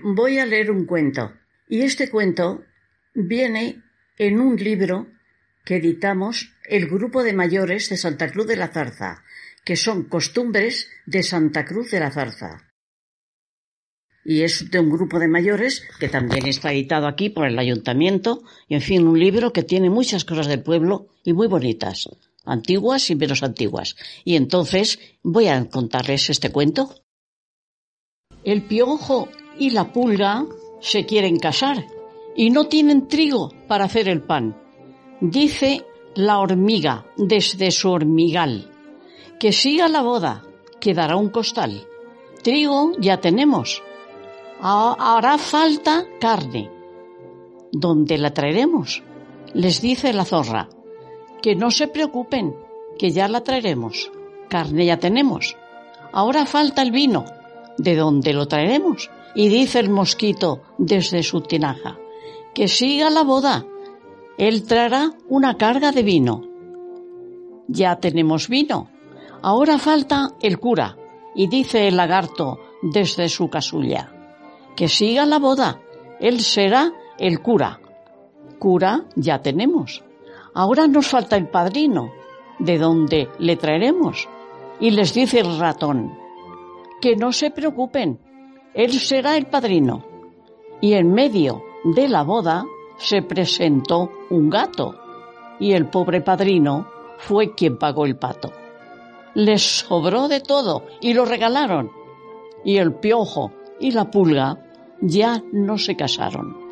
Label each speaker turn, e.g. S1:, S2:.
S1: Voy a leer un cuento. Y este cuento viene en un libro que editamos el grupo de mayores de Santa Cruz de la Zarza, que son costumbres de Santa Cruz de la Zarza. Y es de un grupo de mayores que también está editado aquí por el ayuntamiento, y en fin, un libro que tiene muchas cosas del pueblo y muy bonitas, antiguas y menos antiguas. Y entonces voy a contarles este cuento. El piojo y la pulga se quieren casar y no tienen trigo para hacer el pan. Dice la hormiga desde su hormigal, que siga la boda, que dará un costal. Trigo ya tenemos, hará falta carne. ¿Dónde la traeremos? Les dice la zorra, que no se preocupen, que ya la traeremos. Carne ya tenemos. Ahora falta el vino. ¿De dónde lo traeremos? Y dice el mosquito desde su tinaja, que siga la boda. Él traerá una carga de vino. Ya tenemos vino. Ahora falta el cura. Y dice el lagarto desde su casulla, que siga la boda. Él será el cura. Cura ya tenemos. Ahora nos falta el padrino. ¿De dónde le traeremos? Y les dice el ratón, que no se preocupen, él será el padrino. Y en medio de la boda se presentó un gato y el pobre padrino fue quien pagó el pato. Les sobró de todo y lo regalaron. Y el piojo y la pulga ya no se casaron.